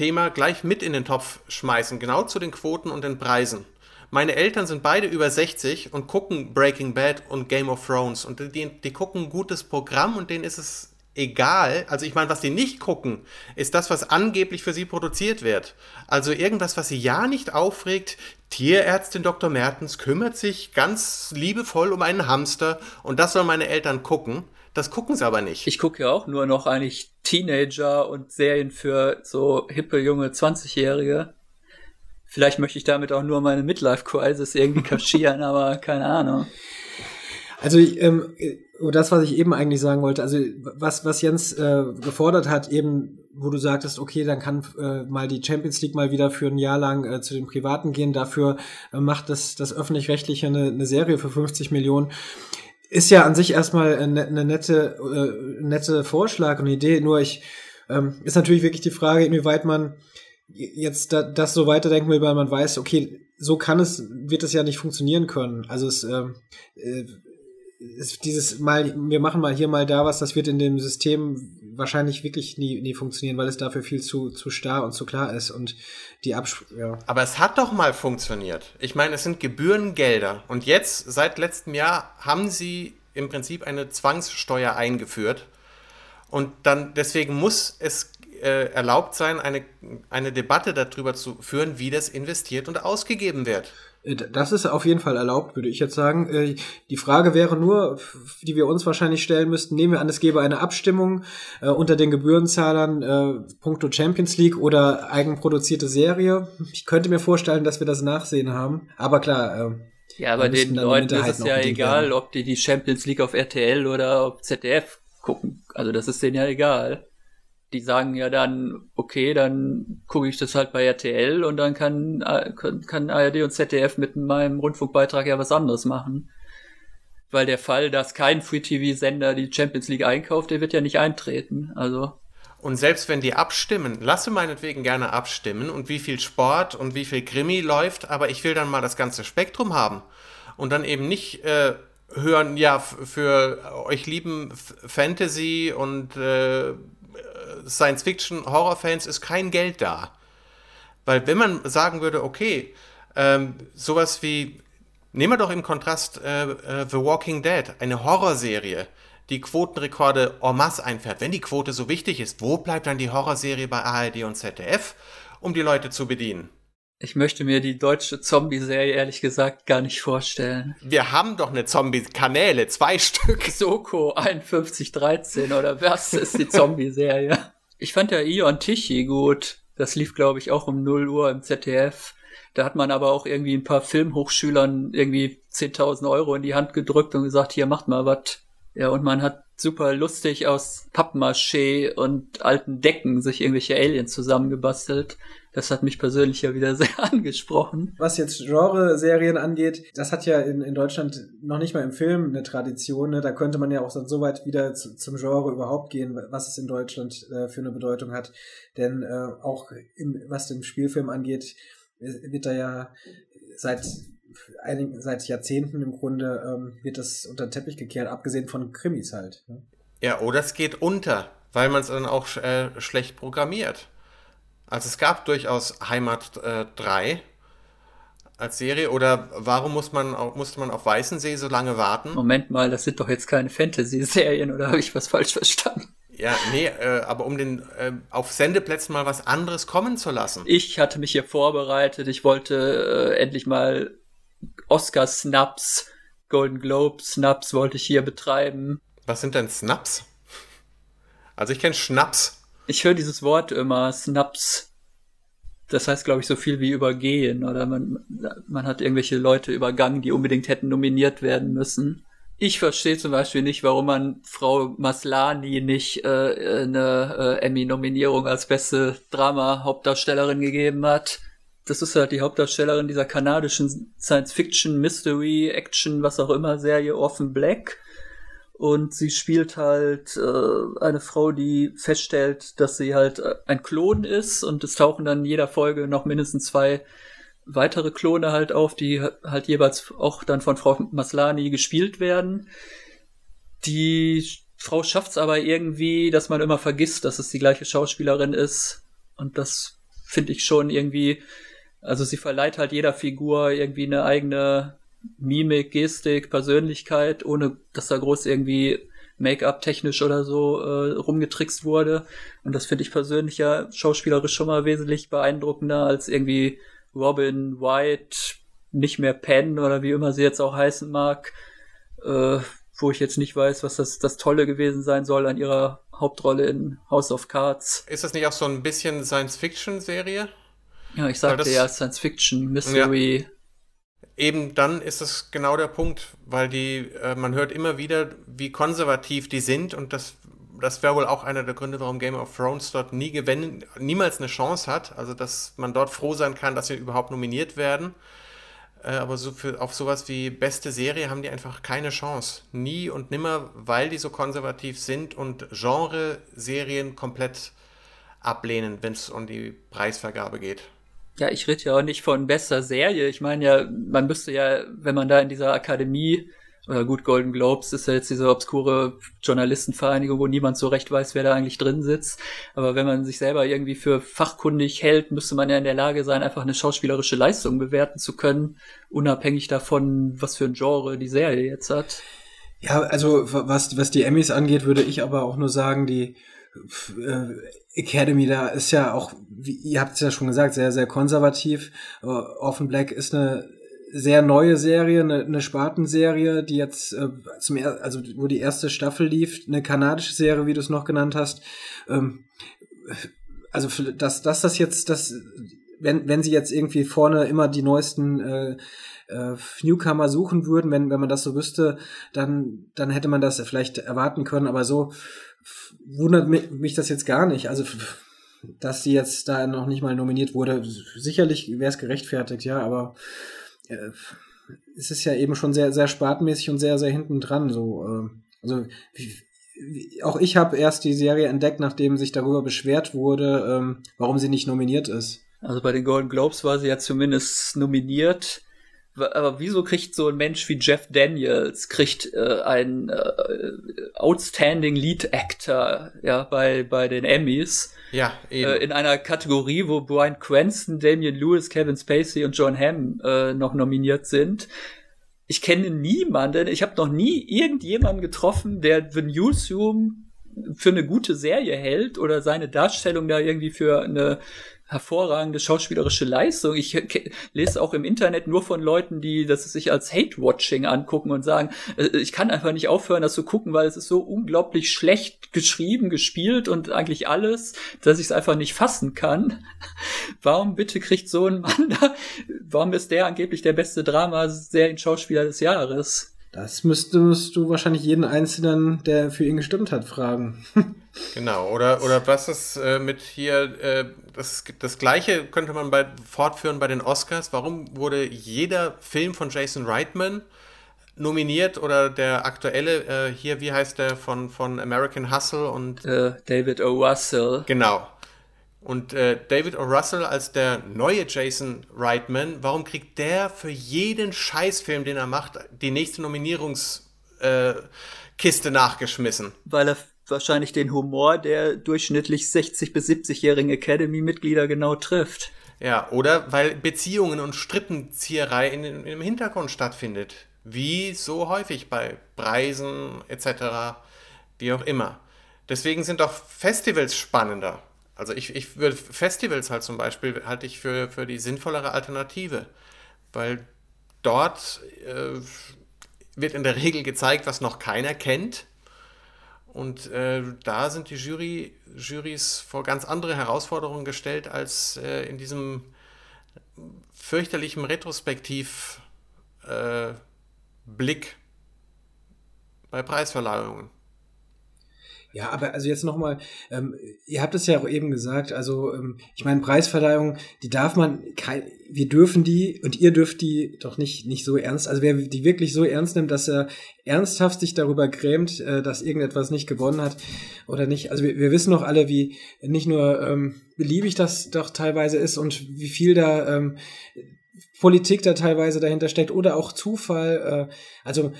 Zielgruppenthema gleich mit in den Topf schmeißen, genau zu den Quoten und den Preisen. Meine Eltern sind beide über 60 und gucken Breaking Bad und Game of Thrones und die, die gucken ein gutes Programm und denen ist es egal. Also ich meine, was die nicht gucken, ist das, was angeblich für sie produziert wird. Also irgendwas, was sie ja nicht aufregt. Tierärztin Dr. Mertens kümmert sich ganz liebevoll um einen Hamster und das sollen meine Eltern gucken. Das gucken sie aber nicht. Ich gucke ja auch nur noch eigentlich Teenager und Serien für so hippe junge 20-Jährige. Vielleicht möchte ich damit auch nur meine Midlife-Crisis irgendwie kaschieren, *laughs* aber keine Ahnung. Also ähm, das, was ich eben eigentlich sagen wollte, also was, was Jens äh, gefordert hat, eben, wo du sagtest, okay, dann kann äh, mal die Champions League mal wieder für ein Jahr lang äh, zu den Privaten gehen, dafür äh, macht das, das Öffentlich-Rechtliche eine, eine Serie für 50 Millionen. Ist ja an sich erstmal eine, eine nette, äh, nette Vorschlag und Idee, nur ich, ähm, ist natürlich wirklich die Frage, inwieweit man jetzt da, das so weiterdenken will, weil man weiß, okay, so kann es, wird es ja nicht funktionieren können. Also es, ähm, äh, dieses mal, wir machen mal hier mal da was, das wird in dem System wahrscheinlich wirklich nie, nie funktionieren, weil es dafür viel zu, zu starr und zu klar ist und die Absp ja. Aber es hat doch mal funktioniert. Ich meine, es sind Gebührengelder. Und jetzt, seit letztem Jahr, haben sie im Prinzip eine Zwangssteuer eingeführt. Und dann, deswegen muss es äh, erlaubt sein, eine, eine Debatte darüber zu führen, wie das investiert und ausgegeben wird. Äh, das ist auf jeden Fall erlaubt, würde ich jetzt sagen. Äh, die Frage wäre nur, die wir uns wahrscheinlich stellen müssten, nehmen wir an, es gäbe eine Abstimmung äh, unter den Gebührenzahlern äh, puncto Champions League oder eigenproduzierte Serie. Ich könnte mir vorstellen, dass wir das Nachsehen haben. Aber klar. Äh, ja, aber den Leuten ist es ja egal, werden. ob die die Champions League auf RTL oder auf ZDF gucken. Also das ist denen ja egal die sagen ja dann, okay, dann gucke ich das halt bei RTL und dann kann, kann ARD und ZDF mit meinem Rundfunkbeitrag ja was anderes machen. Weil der Fall, dass kein Free-TV-Sender die Champions League einkauft, der wird ja nicht eintreten. Also. Und selbst wenn die abstimmen, lasse meinetwegen gerne abstimmen und wie viel Sport und wie viel Krimi läuft, aber ich will dann mal das ganze Spektrum haben. Und dann eben nicht äh, hören, ja, für euch lieben Fantasy und äh, Science-Fiction, Horror-Fans ist kein Geld da. Weil wenn man sagen würde, okay, ähm, sowas wie, nehmen wir doch im Kontrast äh, äh, The Walking Dead, eine Horrorserie, die Quotenrekorde en masse einfährt. Wenn die Quote so wichtig ist, wo bleibt dann die Horrorserie bei ARD und ZDF, um die Leute zu bedienen? Ich möchte mir die deutsche Zombie-Serie ehrlich gesagt gar nicht vorstellen. Wir haben doch eine Zombie-Kanäle, zwei Stück. Soko 5113 oder was ist die Zombie-Serie? Ich fand ja Ion Tichy gut. Das lief, glaube ich, auch um 0 Uhr im ZDF. Da hat man aber auch irgendwie ein paar Filmhochschülern irgendwie 10.000 Euro in die Hand gedrückt und gesagt, hier macht mal was. Ja, und man hat super lustig aus Pappmaché und alten Decken sich irgendwelche Aliens zusammengebastelt. Das hat mich persönlich ja wieder *laughs* sehr angesprochen. Was jetzt Genre-Serien angeht, das hat ja in, in Deutschland noch nicht mal im Film eine Tradition. Ne? Da könnte man ja auch so weit wieder zu, zum Genre überhaupt gehen, was es in Deutschland äh, für eine Bedeutung hat. Denn äh, auch im, was den Spielfilm angeht, äh, wird da ja seit einigen, seit Jahrzehnten im Grunde ähm, wird das unter den Teppich gekehrt, abgesehen von Krimis halt. Ne? Ja, oder es geht unter, weil man es dann auch äh, schlecht programmiert. Also es gab durchaus Heimat äh, 3 als Serie oder warum muss man, musste man auf Weißensee so lange warten? Moment mal, das sind doch jetzt keine Fantasy-Serien oder habe ich was falsch verstanden? Ja, nee, äh, aber um den äh, auf Sendeplätzen mal was anderes kommen zu lassen. Ich hatte mich hier vorbereitet, ich wollte äh, endlich mal Oscar-Snaps, Golden Globe-Snaps wollte ich hier betreiben. Was sind denn Snaps? Also ich kenne Schnaps. Ich höre dieses Wort immer, Snaps. Das heißt, glaube ich, so viel wie übergehen oder man, man hat irgendwelche Leute übergangen, die unbedingt hätten nominiert werden müssen. Ich verstehe zum Beispiel nicht, warum man Frau Maslani nicht äh, eine äh, Emmy-Nominierung als beste Drama-Hauptdarstellerin gegeben hat. Das ist halt die Hauptdarstellerin dieser kanadischen Science-Fiction, Mystery, Action, was auch immer Serie Orphan Black und sie spielt halt äh, eine Frau, die feststellt, dass sie halt äh, ein Klon ist und es tauchen dann in jeder Folge noch mindestens zwei weitere Klone halt auf, die halt jeweils auch dann von Frau Maslani gespielt werden. Die Frau schafft es aber irgendwie, dass man immer vergisst, dass es die gleiche Schauspielerin ist und das finde ich schon irgendwie, also sie verleiht halt jeder Figur irgendwie eine eigene Mimik, Gestik, Persönlichkeit, ohne dass da groß irgendwie Make-up technisch oder so äh, rumgetrickst wurde. Und das finde ich persönlich ja schauspielerisch schon mal wesentlich beeindruckender als irgendwie Robin White, nicht mehr Penn oder wie immer sie jetzt auch heißen mag, äh, wo ich jetzt nicht weiß, was das, das Tolle gewesen sein soll an ihrer Hauptrolle in House of Cards. Ist das nicht auch so ein bisschen Science-Fiction-Serie? Ja, ich sagte ja Science-Fiction, Mystery. Ja eben dann ist es genau der Punkt, weil die, äh, man hört immer wieder, wie konservativ die sind und das, das wäre wohl auch einer der Gründe, warum Game of Thrones dort nie gewinnen, niemals eine Chance hat. Also, dass man dort froh sein kann, dass sie überhaupt nominiert werden. Äh, aber so für, auf sowas wie beste Serie haben die einfach keine Chance. Nie und nimmer, weil die so konservativ sind und Genre-Serien komplett ablehnen, wenn es um die Preisvergabe geht. Ja, ich rede ja auch nicht von bester Serie. Ich meine ja, man müsste ja, wenn man da in dieser Akademie oder gut, Golden Globes ist ja jetzt diese obskure Journalistenvereinigung, wo niemand so recht weiß, wer da eigentlich drin sitzt. Aber wenn man sich selber irgendwie für fachkundig hält, müsste man ja in der Lage sein, einfach eine schauspielerische Leistung bewerten zu können, unabhängig davon, was für ein Genre die Serie jetzt hat. Ja, also was, was die Emmys angeht, würde ich aber auch nur sagen, die Academy da ist ja auch, wie, ihr habt es ja schon gesagt, sehr, sehr konservativ. Uh, Orphan Black ist eine sehr neue Serie, eine, eine Spartenserie, die jetzt äh, zum er also wo die erste Staffel lief, eine kanadische Serie, wie du es noch genannt hast. Ähm, also dass, dass das jetzt, das, wenn, wenn sie jetzt irgendwie vorne immer die neuesten äh, äh, Newcomer suchen würden, wenn, wenn man das so wüsste, dann, dann hätte man das vielleicht erwarten können, aber so wundert mich das jetzt gar nicht. Also dass sie jetzt da noch nicht mal nominiert wurde, sicherlich wäre es gerechtfertigt, ja, aber äh, es ist ja eben schon sehr, sehr spartenmäßig und sehr, sehr hinten dran. So, äh, also auch ich habe erst die Serie entdeckt, nachdem sich darüber beschwert wurde, ähm, warum sie nicht nominiert ist. Also bei den Golden Globes war sie ja zumindest nominiert. Aber wieso kriegt so ein Mensch wie Jeff Daniels kriegt äh, ein äh, Outstanding Lead Actor ja bei bei den Emmys? Ja, eben. Äh, in einer Kategorie, wo Brian Cranston, Damian Lewis, Kevin Spacey und John Hamm äh, noch nominiert sind. Ich kenne niemanden, ich habe noch nie irgendjemanden getroffen, der The Newsroom für eine gute Serie hält oder seine Darstellung da irgendwie für eine hervorragende schauspielerische Leistung. Ich lese auch im Internet nur von Leuten, die das sich als Hate-Watching angucken und sagen, äh, ich kann einfach nicht aufhören, das zu gucken, weil es ist so unglaublich schlecht geschrieben, gespielt und eigentlich alles, dass ich es einfach nicht fassen kann. *laughs* Warum bitte kriegt so ein Mann da, warum ist der angeblich der beste Drama-Serien-Schauspieler des Jahres? Das müsstest du wahrscheinlich jeden Einzelnen, der für ihn gestimmt hat, fragen. *laughs* genau, oder, oder was ist äh, mit hier, äh, das, das gleiche könnte man bei, fortführen bei den Oscars. Warum wurde jeder Film von Jason Reitman nominiert oder der aktuelle, äh, hier, wie heißt der, von, von American Hustle und äh, David O. Russell. Genau. Und äh, David O. Russell als der neue Jason Reitman, warum kriegt der für jeden Scheißfilm, den er macht, die nächste Nominierungskiste äh, nachgeschmissen? Weil er wahrscheinlich den Humor der durchschnittlich 60 bis 70-jährigen Academy-Mitglieder genau trifft. Ja, oder weil Beziehungen und Strippenzieherei in, in, im Hintergrund stattfindet. Wie so häufig bei Preisen etc., wie auch immer. Deswegen sind doch Festivals spannender. Also ich, ich würde Festivals halt zum Beispiel halte ich für, für die sinnvollere Alternative, weil dort äh, wird in der Regel gezeigt, was noch keiner kennt. Und äh, da sind die Jury, Jurys vor ganz andere Herausforderungen gestellt als äh, in diesem fürchterlichen Retrospektivblick äh, bei Preisverleihungen. Ja, aber also jetzt nochmal, ähm, ihr habt es ja auch eben gesagt, also ähm, ich meine, Preisverleihung, die darf man, kein, wir dürfen die und ihr dürft die doch nicht, nicht so ernst, also wer die wirklich so ernst nimmt, dass er ernsthaft sich darüber grämt, äh, dass irgendetwas nicht gewonnen hat oder nicht, also wir, wir wissen doch alle, wie nicht nur ähm, beliebig das doch teilweise ist und wie viel da ähm, Politik da teilweise dahinter steckt oder auch Zufall. Äh, also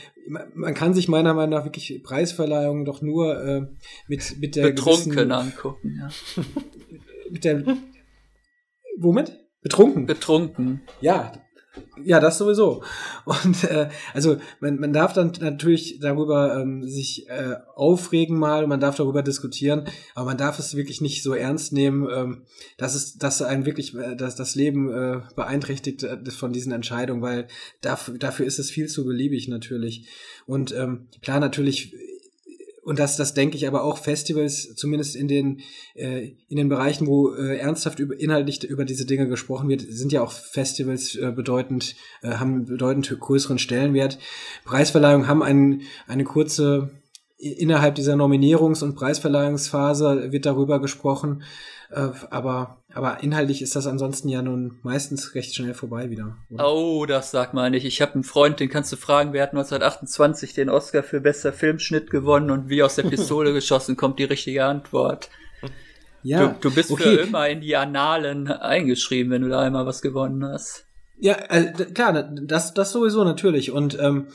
man kann sich meiner Meinung nach wirklich Preisverleihungen doch nur äh, mit, mit der Betrunken angucken, ja. *laughs* mit der Womit? Betrunken. Betrunken. Ja, ja, das sowieso. Und äh, also man, man darf dann natürlich darüber ähm, sich äh, aufregen mal, man darf darüber diskutieren, aber man darf es wirklich nicht so ernst nehmen, ähm, dass es, dass einen wirklich, äh, dass das Leben äh, beeinträchtigt äh, von diesen Entscheidungen, weil dafür, dafür ist es viel zu beliebig natürlich. Und ähm, klar, natürlich und das, das denke ich aber auch Festivals, zumindest in den, äh, in den Bereichen, wo äh, ernsthaft über, inhaltlich über diese Dinge gesprochen wird, sind ja auch Festivals äh, bedeutend, äh, haben bedeutend größeren Stellenwert. Preisverleihungen haben einen, eine kurze, innerhalb dieser Nominierungs- und Preisverleihungsphase wird darüber gesprochen, äh, aber aber inhaltlich ist das ansonsten ja nun meistens recht schnell vorbei wieder. Oder? Oh, das sag mal nicht. Ich habe einen Freund, den kannst du fragen, wer hat 1928 den Oscar für bester Filmschnitt gewonnen und wie aus der Pistole *laughs* geschossen kommt die richtige Antwort. Ja, du, du bist okay. für immer in die Annalen eingeschrieben, wenn du da einmal was gewonnen hast. Ja, äh, klar, das, das sowieso natürlich. Und ähm,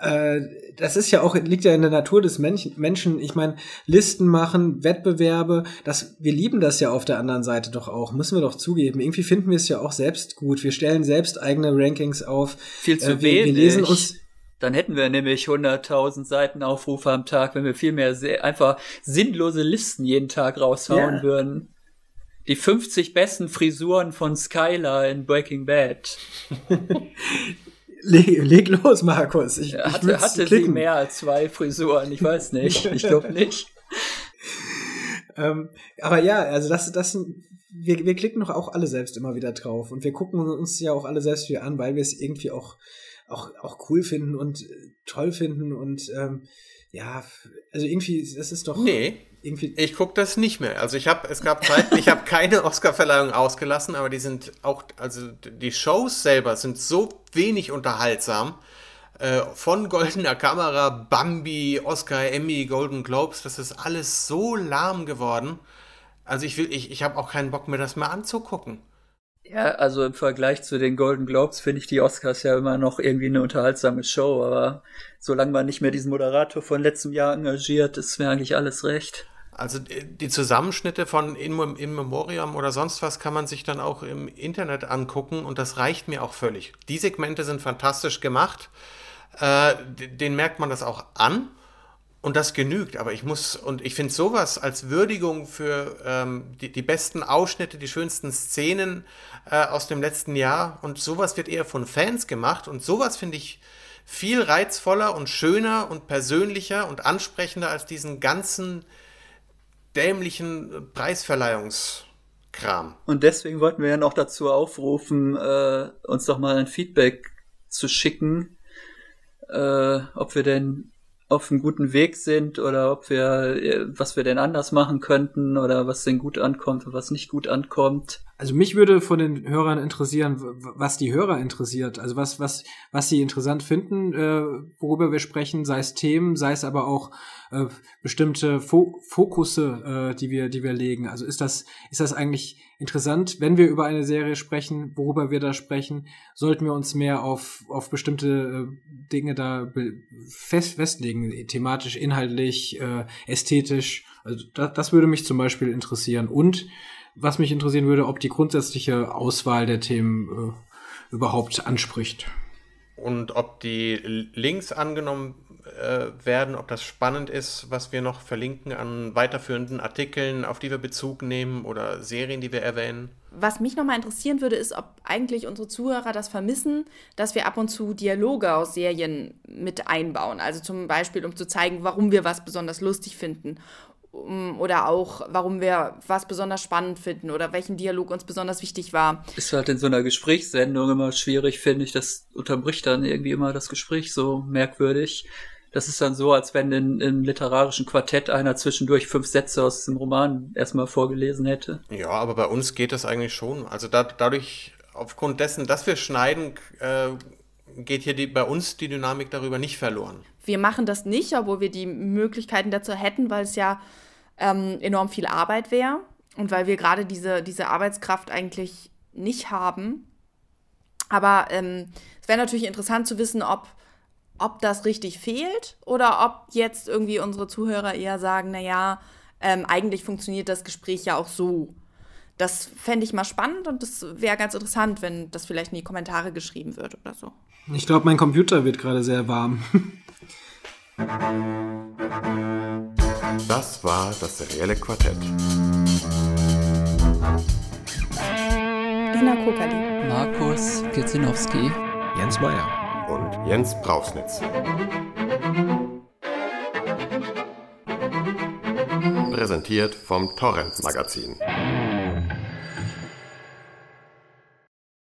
äh, das ist ja auch, liegt ja in der Natur des Mensch, Menschen. Ich meine, Listen machen, Wettbewerbe, das, wir lieben das ja auf der anderen Seite doch auch, müssen wir doch zugeben. Irgendwie finden wir es ja auch selbst gut. Wir stellen selbst eigene Rankings auf. Viel zu äh, wir, wenig. Wir lesen uns dann hätten wir nämlich 100.000 Seiten Aufrufe am Tag, wenn wir viel mehr einfach sinnlose Listen jeden Tag raushauen yeah. würden. Die 50 besten Frisuren von Skylar in Breaking Bad. *laughs* leg, leg, los, Markus. Ich, ja, hatte, ich hatte sie mehr als zwei Frisuren? Ich weiß nicht. *laughs* Ich glaube nicht. ähm, aber ja, also das, das wir, wir klicken doch auch alle selbst immer wieder drauf und wir gucken uns ja auch alle selbst wieder an, weil wir es irgendwie auch auch, auch cool finden und äh, toll finden und ähm, ja, also irgendwie, das ist doch. Nee. Irgendwie ich gucke das nicht mehr. Also ich habe, es gab Zeiten, ich habe keine *laughs* Oscar-Verleihung ausgelassen, aber die sind auch, also die Shows selber sind so wenig unterhaltsam. Äh, von Goldener Kamera, Bambi, Oscar, Emmy, Golden Globes, das ist alles so lahm geworden. Also ich will, ich, ich habe auch keinen Bock mehr, das mal anzugucken. Ja, also im Vergleich zu den Golden Globes finde ich die Oscars ja immer noch irgendwie eine unterhaltsame Show, aber solange man nicht mehr diesen Moderator von letztem Jahr engagiert, ist mir eigentlich alles recht. Also die Zusammenschnitte von In, In Memoriam oder sonst was kann man sich dann auch im Internet angucken und das reicht mir auch völlig. Die Segmente sind fantastisch gemacht, äh, den merkt man das auch an und das genügt, aber ich muss, und ich finde sowas als Würdigung für ähm, die, die besten Ausschnitte, die schönsten Szenen äh, aus dem letzten Jahr. Und sowas wird eher von Fans gemacht. Und sowas finde ich viel reizvoller und schöner und persönlicher und ansprechender als diesen ganzen dämlichen Preisverleihungskram. Und deswegen wollten wir ja noch dazu aufrufen, äh, uns doch mal ein Feedback zu schicken, äh, ob wir denn auf einem guten Weg sind oder ob wir, äh, was wir denn anders machen könnten oder was denn gut ankommt und was nicht gut ankommt. Also mich würde von den Hörern interessieren, was die Hörer interessiert. Also was, was, was sie interessant finden, äh, worüber wir sprechen, sei es Themen, sei es aber auch äh, bestimmte Fo Fokusse, äh, die wir, die wir legen. Also ist das, ist das eigentlich interessant, wenn wir über eine Serie sprechen, worüber wir da sprechen, sollten wir uns mehr auf, auf bestimmte äh, Dinge da fest, festlegen, thematisch, inhaltlich, äh, ästhetisch. Also das, das würde mich zum Beispiel interessieren. Und was mich interessieren würde, ob die grundsätzliche Auswahl der Themen äh, überhaupt anspricht. Und ob die Links angenommen äh, werden, ob das spannend ist, was wir noch verlinken an weiterführenden Artikeln, auf die wir Bezug nehmen oder Serien, die wir erwähnen. Was mich nochmal interessieren würde, ist, ob eigentlich unsere Zuhörer das vermissen, dass wir ab und zu Dialoge aus Serien mit einbauen. Also zum Beispiel, um zu zeigen, warum wir was besonders lustig finden oder auch, warum wir was besonders spannend finden oder welchen Dialog uns besonders wichtig war. Ist halt in so einer Gesprächssendung immer schwierig, finde ich. Das unterbricht dann irgendwie immer das Gespräch so merkwürdig. Das ist dann so, als wenn in, im literarischen Quartett einer zwischendurch fünf Sätze aus dem Roman erstmal vorgelesen hätte. Ja, aber bei uns geht das eigentlich schon. Also da, dadurch, aufgrund dessen, dass wir schneiden, äh, geht hier die, bei uns die Dynamik darüber nicht verloren. Wir machen das nicht, obwohl wir die Möglichkeiten dazu hätten, weil es ja ähm, enorm viel Arbeit wäre und weil wir gerade diese, diese Arbeitskraft eigentlich nicht haben. Aber ähm, es wäre natürlich interessant zu wissen, ob, ob das richtig fehlt oder ob jetzt irgendwie unsere Zuhörer eher sagen, naja, ähm, eigentlich funktioniert das Gespräch ja auch so. Das fände ich mal spannend und das wäre ganz interessant, wenn das vielleicht in die Kommentare geschrieben wird oder so. Ich glaube, mein Computer wird gerade sehr warm. *laughs* Das war das serielle Quartett. Lena Kokali. Markus Kirzinowski. Jens Meyer. Und Jens Brausnitz. Präsentiert vom Torrent Magazin.